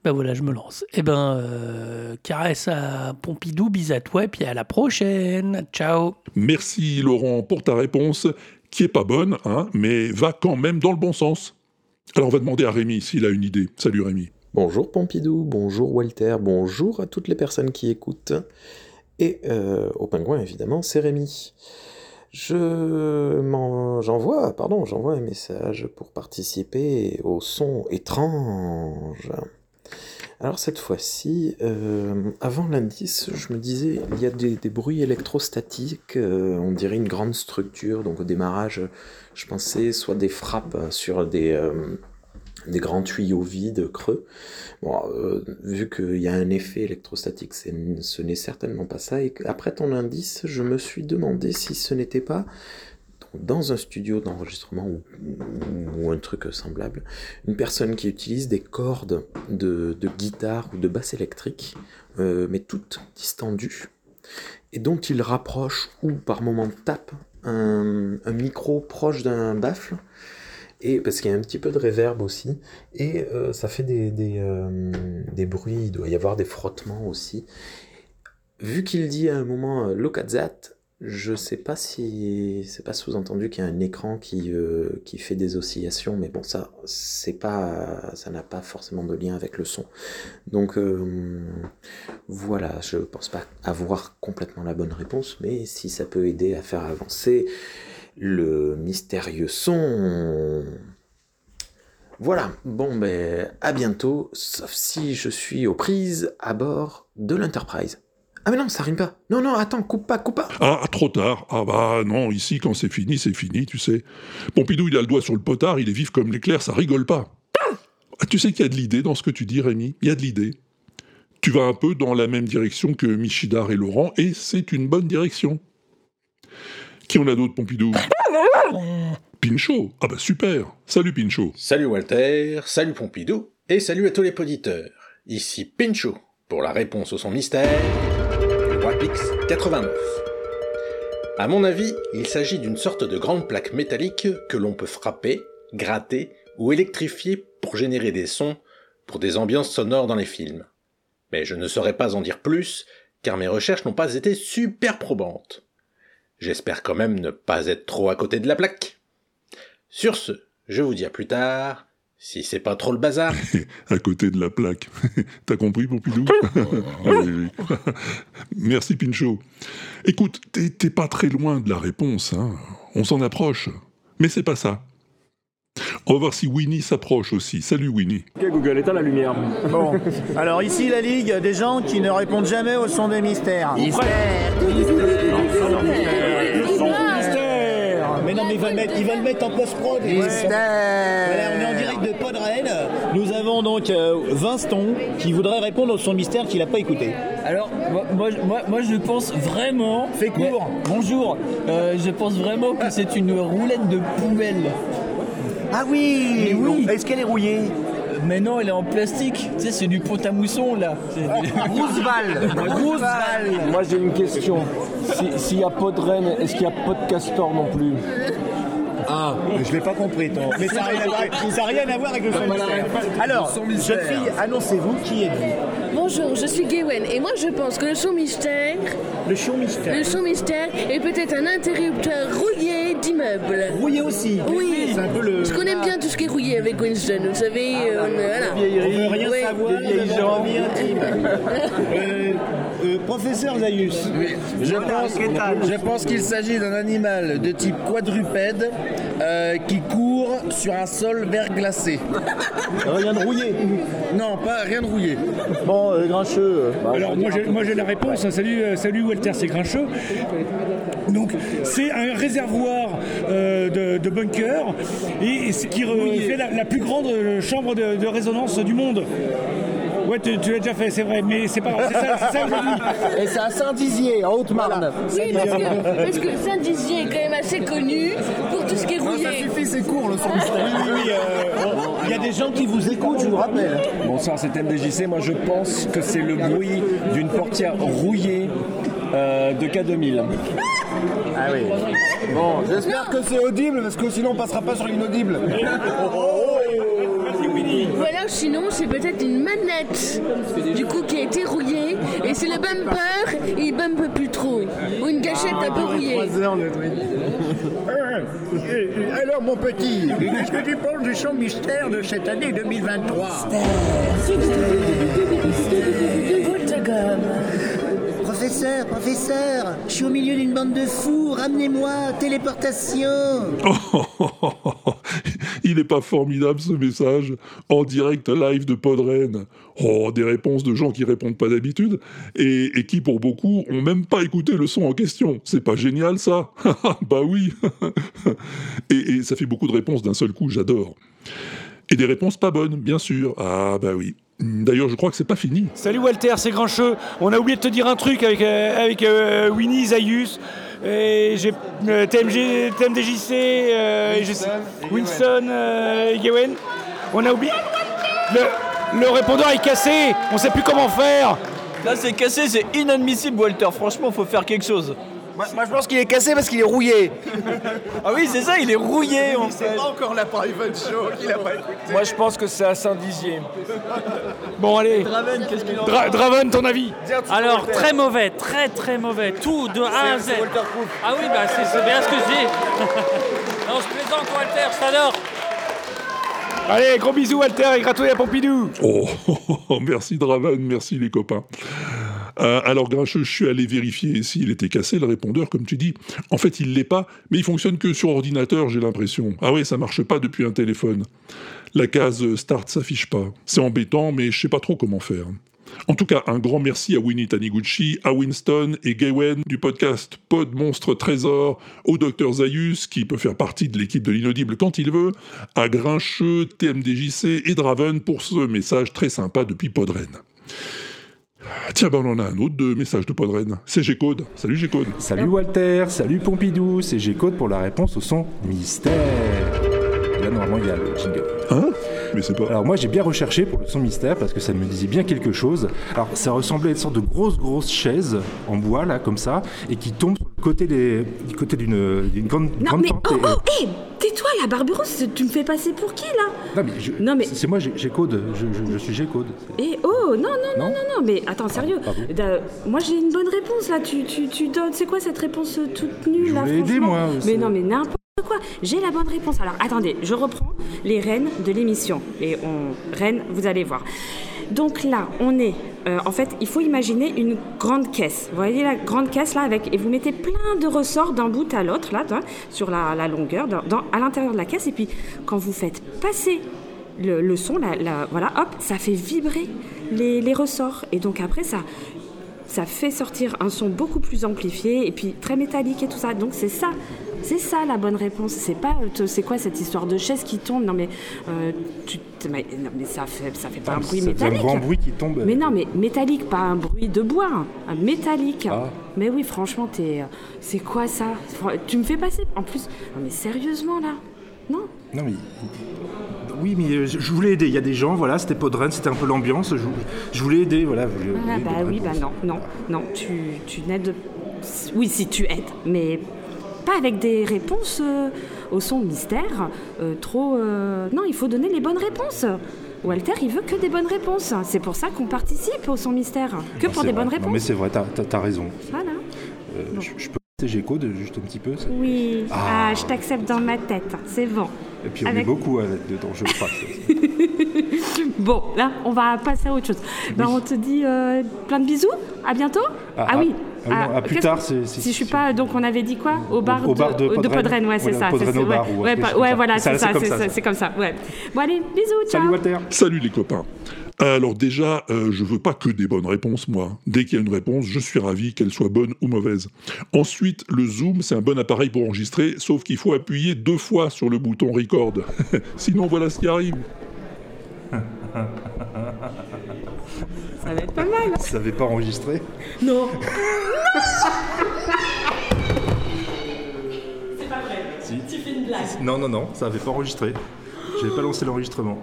ben voilà, je me lance. Eh ben, euh, caresse à Pompidou, bis à toi, et puis à la prochaine. Ciao Merci Laurent pour ta réponse, qui est pas bonne, hein, mais va quand même dans le bon sens. Alors on va demander à Rémi s'il a une idée. Salut Rémi. Bonjour Pompidou, bonjour Walter, bonjour à toutes les personnes qui écoutent. Et euh, au pingouin, évidemment, c'est Rémi. Je j'envoie, pardon, j'envoie un message pour participer au son étrange. Alors cette fois-ci, euh, avant l'indice, je me disais, il y a des, des bruits électrostatiques, euh, on dirait une grande structure, donc au démarrage, je pensais soit des frappes sur des, euh, des grands tuyaux vides, creux. Euh, vu qu'il y a un effet électrostatique, ce n'est certainement pas ça. Et après ton indice, je me suis demandé si ce n'était pas dans un studio d'enregistrement ou, un truc semblable, une personne qui utilise des cordes de, guitare ou de basse électrique, euh, mais toutes distendues, et dont il rapproche ou par moment tape un, un micro proche d'un baffle, et parce qu'il y a un petit peu de réverb aussi, et euh, ça fait des, des, euh, des bruits, il doit y avoir des frottements aussi. Vu qu'il dit à un moment euh, look at that, je sais pas si c'est pas sous-entendu qu'il y a un écran qui, qui fait des oscillations, mais bon ça c'est pas ça n'a pas forcément de lien avec le son. Donc voilà, je pense pas avoir complètement la bonne réponse, mais si ça peut aider à faire avancer le mystérieux son. Voilà, bon ben à bientôt, sauf si je suis aux prises à bord de l'Enterprise. Ah mais non, ça rime pas. Non, non, attends, coupe pas, coupe pas. Ah, trop tard. Ah bah non, ici, quand c'est fini, c'est fini, tu sais. Pompidou, il a le doigt sur le potard, il est vif comme l'éclair, ça rigole pas. Ah, tu sais qu'il y a de l'idée dans ce que tu dis, Rémi. Il y a de l'idée. Tu vas un peu dans la même direction que Michidar et Laurent, et c'est une bonne direction. Qui on a d'autres, Pompidou Pinchot. Ah bah super. Salut Pinchot. Salut Walter, salut Pompidou, et salut à tous les poditeurs. Ici Pinchot, pour la réponse au son mystère Wapix 89. À mon avis, il s'agit d'une sorte de grande plaque métallique que l'on peut frapper gratter ou électrifier pour générer des sons pour des ambiances sonores dans les films. Mais je ne saurais pas en dire plus, car mes recherches n'ont pas été super probantes. J'espère quand même ne pas être trop à côté de la plaque. Sur ce, je vous dis à plus tard, si c'est pas trop le bazar. à côté de la plaque. T'as compris, Pompidou? Oui, oui. Merci, Pinchot. Écoute, t'es pas très loin de la réponse, hein. On s'en approche. Mais c'est pas ça. On va voir si Winnie s'approche aussi. Salut, Winnie. Ok Google, éteins la lumière. Bon, alors ici la ligue des gens qui ne répondent jamais au son des mystères. Mystère Mais non, mais il va le mettre, il va le mettre en post-prod. Voilà, on est en direct de Podren. Nous avons donc euh, Vinston qui voudrait répondre au son mystère qu'il n'a pas écouté. Alors, moi, moi, moi- moi, je pense vraiment. Fais court. Mais- bonjour. Euh, je pense vraiment que c'est une roulette de poubelle. Ah oui, Mais oui. Est-ce qu'elle est rouillée? Mais non, elle est en plastique. Tu sais, c'est du pot à mousson là. Roosevelt. Roosevelt. Moi j'ai une question. Si- S'il y a pas de reine, est-ce qu'il y a pas de castor non plus? Ah, je l'ai pas compris, toi. Mais ça n'a rien, à voir- ça a rien à voir avec le son mystère. Alors, jeune fille, annoncez-vous qui êtes-vous Bonjour, je suis Gwen et moi je pense que le son mystère, Le show mystère. le son mystère est peut-être un interrupteur rouillé d'immeuble. Rouillé aussi. Oui. C'est un peu le. Je connais bien tout ce qui est rouillé avec Winston, vous savez, euh, voilà. On veut rien Oui. savoir de leur vie intime. Euh, euh, professeur Zayus. Je pense, je pense qu'il s'agit d'un animal de type quadrupède euh, qui court sur un sol verglacé. Rien de rouillé. Non, pas rien de rouillé. Bon, euh, Grincheux. Alors moi j'ai, moi j'ai la réponse. Salut, euh, salut Walter, c'est Grincheux. Donc c'est un réservoir euh, de, de bunker et, qui fait la, la plus grande euh, chambre de, de résonance du monde. Ouais, tu, tu l'as déjà fait, c'est vrai, mais c'est pas grave, c'est ça, c'est ça que je dis. Et c'est à Saint-Dizier, en Haute-Marne. Oui, parce que, parce que Saint-Dizier est quand même assez connu pour tout ce qui est rouillé. c'est court le son mystère. Oui, oui, euh, il y a des gens qui vous écoutent, je vous rappelle. Bonsoir, c'est MDJC. Moi je pense que c'est le bruit d'une portière rouillée euh, de K2000. Ah oui. Bon, j'espère que c'est audible parce que sinon on passera pas sur l'inaudible. Ou alors sinon c'est peut-être une manette du coup qui a été rouillée et c'est le bumper, il bumpe plus trop. Ou une gâchette un peu rouillée. Alors mon petit, qu'est-ce que tu penses du son mystère de cette année 2023 Professeur, professeur, je suis au milieu d'une bande de fous, ramenez-moi, téléportation Il est pas formidable ce message en direct live de Podren. Oh, des réponses de gens qui répondent pas d'habitude et, qui pour beaucoup ont même pas écouté le son en question. C'est pas génial ça? Bah oui et ça fait beaucoup de réponses d'un seul coup, j'adore. Et des réponses pas bonnes, bien sûr. Ah bah oui. D'ailleurs, je crois que c'est pas fini. Salut Walter, c'est Grincheux. On a oublié de te dire un truc avec, euh, avec euh, Winnie, Zayus, et j'ai euh, TMG, TMDJC, euh, et Winston, euh, et. On a oublié. Le, le répondeur est cassé, on sait plus comment faire. Là, c'est cassé, c'est inadmissible, Walter. Franchement, faut faire quelque chose. Moi, je pense qu'il est cassé parce qu'il est rouillé. Ah oui, c'est ça, il est rouillé en fait. pas encore la private show qu'il a pas écouté. Moi je pense que c'est à Saint-Dizier. Bon, allez. Draven, qu'est-ce qu'il en Dra- Draven, ton avis Alors, très mauvais, très très mauvais. Tout de A à Z. Ah oui, bah c'est c'est bien ce que je dis. non, je plaisante, Walter, je t'adore. Allez, gros bisous Walter et gratouille à Pompidou. Oh, merci Draven, merci les copains. Euh, alors Grincheux, je suis allé vérifier s'il était cassé, le répondeur, comme tu dis. En fait, il l'est pas, mais il fonctionne que sur ordinateur, j'ai l'impression. Ah ouais, ça marche pas depuis un téléphone. La case Start s'affiche pas. C'est embêtant, mais je sais pas trop comment faire. En tout cas, un grand merci à Winnie Taniguchi, à Winston et Gawen du podcast Pod Monstre Trésor, au Dr Zayus qui peut faire partie de l'équipe de l'inaudible quand il veut, à Grincheux, TMDJC et Draven pour ce message très sympa depuis Podren. Tiens, ben on en a un autre de message de Podren. C'est G-Code. Salut G-Code. Salut Walter, salut Pompidou, c'est G-Code pour la réponse au son mystère. Là, normalement, il y a le jingle. Hein? Mais c'est pas. Alors, moi, j'ai bien recherché pour le son mystère parce que ça me disait bien quelque chose. Alors, ça ressemblait à une sorte de grosse, grosse chaise en bois, là, comme ça, et qui tombe sur le côté, des... du côté d'une d'une grande, Non, grande mais oh, et- oh, hé Tais-toi toi, la Barberousse, tu me fais passer pour qui là? Non, mais, je- Non, mais- c'est moi, j'ai j'ai code. Je, je- je suis G-code. Eh oh, non, non, non, non, non, mais attends, sérieux. moi j'ai une bonne réponse là, tu, tu, tu donnes. C'est quoi cette réponse toute nulle Je là voulais aider, moi, Mais non, mais n'importe quoi. J'ai la bonne réponse. Alors attendez, je reprends les rênes de l'émission. Et on. Reines, vous allez voir. Donc là, on est. euh, en fait, il faut imaginer une grande caisse. Vous voyez la grande caisse là avec. Et vous mettez plein de ressorts d'un bout à l'autre, là, sur la, longueur, à l'intérieur de la caisse. Et puis, quand vous faites passer le, son, la, la- voilà, hop, ça fait vibrer les ressorts. Et donc après, ça, ça fait sortir un son beaucoup plus amplifié et puis très métallique et tout ça. Donc c'est ça, c'est ça la bonne réponse. C'est pas, euh, c'est quoi cette histoire de chaise qui tombe? Non mais, euh, tu, mais, non, mais ça fait, ça fait pas un bruit Ça faisait un métallique. grand bruit qui tombe. Mais non, mais métallique, pas un bruit de bois, hein, un métallique. Ah. Mais oui, franchement, t'es, euh, c'est quoi ça? Tu me fais passer. En plus, non mais sérieusement là, non? Non, mais. Oui, mais euh, je voulais aider. Il y a des gens, voilà, c'était Podren, c'était un peu l'ambiance. Je, je voulais aider, voilà. je- Ah, bah oui, bah non, non, non, tu, tu n'aides. Oui, si tu aides, mais pas avec des réponses euh, au son mystère, euh, trop. euh, Non, il faut donner les bonnes réponses. Walter, il veut que des bonnes réponses. C'est pour ça qu'on participe au son mystère. Que Non, pour des vrai. bonnes Non, mais réponses. c'est vrai, t'as t'as raison. Voilà. Je, peux passer G-code juste un petit peu Oui, Ah. ah, je t'accepte dans ma tête, c'est bon. Et puis on Avec- est beaucoup à dedans, je crois. Bon, là, on va passer à autre chose. Ben, on te dit euh, plein de bisous, à bientôt. Ah, Ah, oui. ah oui, non, à plus tard, c'est- Si, je suis pas, donc on avait dit quoi? Au bar au bar de au- Podren. ouais, c'est Voilà, ça. Podren au ouais, bar ouais, voilà, c'est Ça, c'est c'est comme ça, ça. c'est comme ça. Ouais. Bon allez, bisous, ciao. Salut Walter. Salut les copains. Alors déjà, euh, je veux pas que des bonnes réponses, moi. Dès qu'il y a une réponse, je suis ravi qu'elle soit bonne ou mauvaise. Ensuite, le zoom, c'est un bon appareil pour enregistrer, sauf qu'il faut appuyer deux fois sur le bouton record. Sinon, voilà ce qui arrive. Ça va être pas mal. Ça n'avait pas enregistré Non. C'est pas vrai. Si. Tu fais une blague. Non, non, non, ça n'avait pas enregistré. J'avais pas lancé l'enregistrement.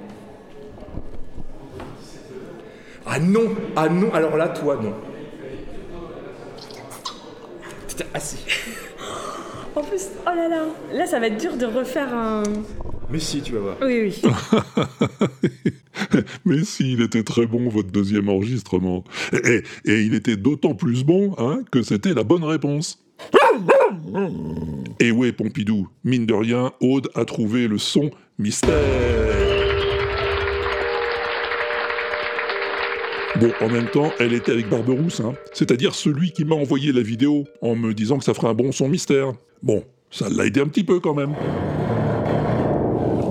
Ah non Ah non Alors là, toi, non. Putain, ah si. En plus, oh là là, là ça va être dur de refaire un. Mais si, tu vas voir. Oui, oui. Mais si, il était très bon, votre deuxième enregistrement. Et, et il était d'autant plus bon hein, que c'était la bonne réponse. Et ouais, Pompidou, mine de rien, Aude a trouvé le son mystère. Bon, en même temps, elle était avec Barberousse, hein, c'est-à-dire celui qui m'a envoyé la vidéo en me disant que ça ferait un bon son mystère. Bon, ça l'a aidé un petit peu quand même.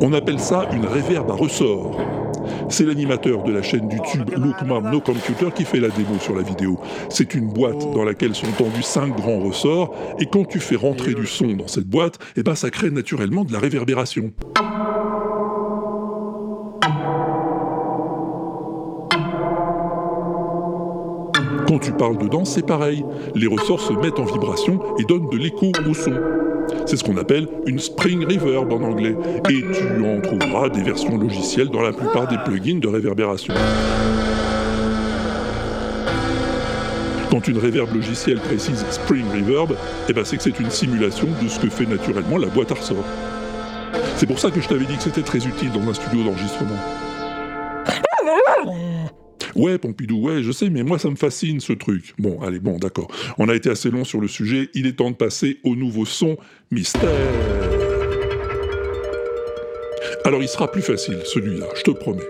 On appelle ça une réverbe à ressort. C'est l'animateur de la chaîne YouTube Lookman No Computer qui fait la démo sur la vidéo. C'est une boîte dans laquelle sont tendus cinq grands ressorts, et quand tu fais rentrer du son dans cette boîte, eh ben ça crée naturellement de la réverbération. Quand tu parles dedans, c'est pareil. Les ressorts se mettent en vibration et donnent de l'écho au son. C'est ce qu'on appelle une spring reverb en anglais. Et tu en trouveras des versions logicielles dans la plupart des plugins de réverbération. Quand une reverb logicielle précise spring reverb, eh ben c'est que c'est une simulation de ce que fait naturellement la boîte à ressorts. C'est pour ça que je t'avais dit que c'était très utile dans un studio d'enregistrement. Ouais, Pompidou, ouais, je sais, mais moi ça me fascine ce truc. Bon, allez, bon, d'accord. On a été assez long sur le sujet, il est temps de passer au nouveau son mystère. Alors il sera plus facile, celui-là, je te promets.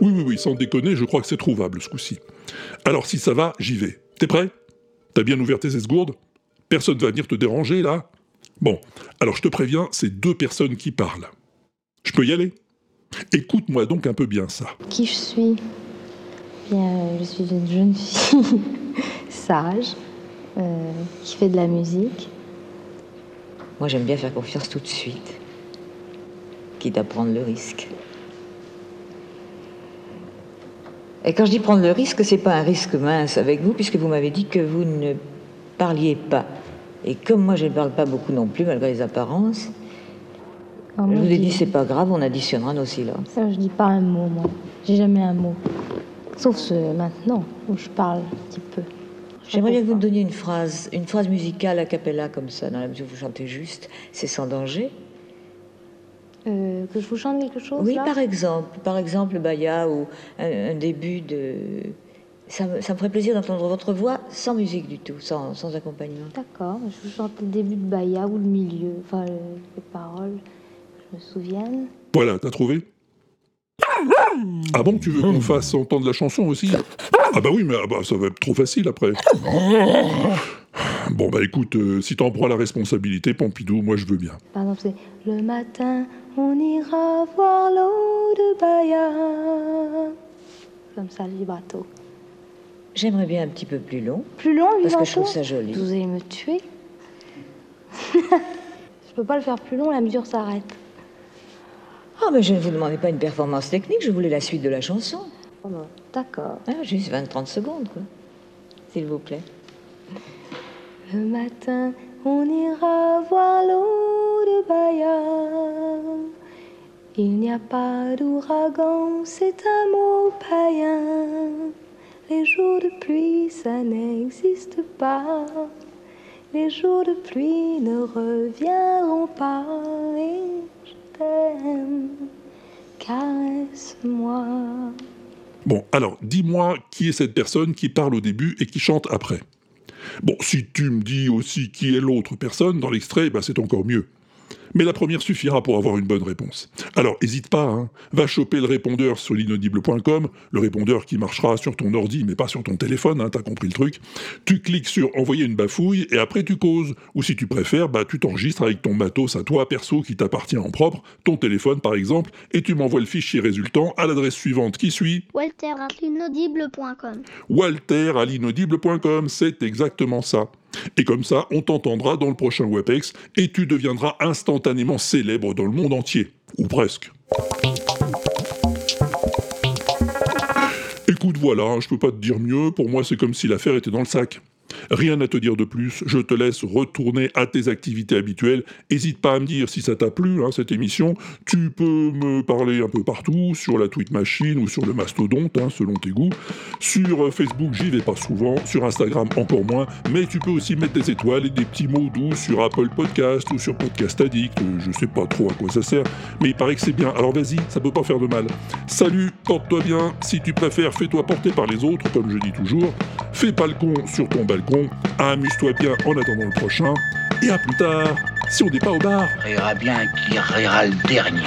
Oui, oui, oui, sans déconner, je crois que c'est trouvable ce coup-ci. Alors si ça va, j'y vais. T'es prêt? T'as bien ouvert tes esgourdes? Personne va venir te déranger là? Bon, alors je te préviens, c'est deux personnes qui parlent. Je peux y aller? Écoute-moi donc un peu bien ça. Qui je suis? Bien, euh, je suis une jeune fille sage euh, qui fait de la musique. Moi, j'aime bien faire confiance tout de suite, quitte à prendre le risque. Et quand je dis prendre le risque, c'est pas un risque mince avec vous, puisque vous m'avez dit que vous ne parliez pas. Et comme moi, je ne parle pas beaucoup non plus, malgré les apparences, Alors, je vous ai dit c'est pas grave, on additionnera nos silences. Ça, je dis pas un mot, moi. J'ai jamais un mot. Sauf ce maintenant, où je parle un petit peu. J'aimerais bien que vous me donniez une phrase, une phrase musicale a cappella comme ça, dans la mesure où vous chantez juste, c'est sans danger. Euh, que je vous chante quelque chose Oui, là? par exemple. Par exemple, Baya ou un, un début de. Ça, me- ça me ferait plaisir d'entendre votre voix sans musique du tout, sans, sans accompagnement. D'accord, je vous chante le début de Baya ou le milieu, enfin le- les paroles, que je me souvienne. Voilà, t'as trouvé? Ah bon, tu veux qu'on fasse entendre la chanson aussi Ah bah oui, mais ah bah, ça va être trop facile après. Bon bah écoute, euh, si t'en prends la responsabilité, Pompidou, moi je veux bien. Par exemple, c'est le matin, on ira voir l'eau de Baya. Comme ça, le vibrato. J'aimerais bien un petit peu plus long. Plus long, le Parce que je trouve ça joli. Vous allez me tuer. je peux pas le faire plus long, la mesure s'arrête. Ah, mais je ne vous demandais pas une performance technique, je voulais la suite de la chanson. Oh, D'accord. Ah, juste 20-30 secondes, quoi. S'il vous plaît. Le matin, on ira voir l'eau de Baya. Il n'y a pas d'ouragan, c'est un mot païen. Les jours de pluie, ça n'existe pas. Les jours de pluie ne reviendront pas. Et je Bon, alors, dis-moi qui est cette personne qui parle au début et qui chante après. Bon, si tu me dis aussi qui est l'autre personne dans l'extrait, bah c'est encore mieux. Mais la première suffira pour avoir une bonne réponse. Alors, hésite pas, hein. va choper le répondeur sur l'inaudible.com, le répondeur qui marchera sur ton ordi, mais pas sur ton téléphone, hein, t'as compris le truc. Tu cliques sur envoyer une bafouille et après tu causes. Ou si tu préfères, bah tu t'enregistres avec ton matos à toi perso qui t'appartient en propre, ton téléphone par exemple, et tu m'envoies le fichier résultant à l'adresse suivante qui suit? Walter at l'inaudible.com. walter à l'inaudible.com, c'est exactement ça. Et comme ça, on t'entendra dans le prochain WebEx et tu deviendras instantanément célèbre dans le monde entier. Ou presque. Écoute, voilà, hein, je peux pas te dire mieux, pour moi c'est comme si l'affaire était dans le sac. Rien à te dire de plus, je te laisse retourner à tes activités habituelles. Hésite pas à me dire si ça t'a plu, hein, cette émission. Tu peux me parler un peu partout, sur la Tweet Machine ou sur le Mastodonte, hein, selon tes goûts. Sur euh, Facebook, j'y vais pas souvent, sur Instagram encore moins, mais tu peux aussi mettre des étoiles et des petits mots doux sur Apple Podcast ou sur Podcast Addict. Je sais pas trop à quoi ça sert, mais il paraît que c'est bien. Alors vas-y, ça peut pas faire de mal. Salut, porte-toi bien. Si tu préfères, fais-toi porter par les autres, comme je dis toujours. Fais pas le con sur ton balcon. Amuse-toi bien en attendant le prochain. Et à plus tard, si on n'est pas au bar. Rira bien qui rira le dernier.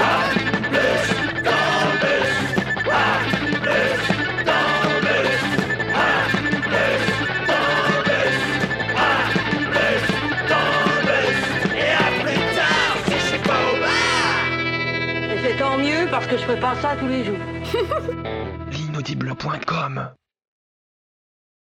Et c'est tant mieux parce que je fais pas ça tous les jours. L'inaudible.com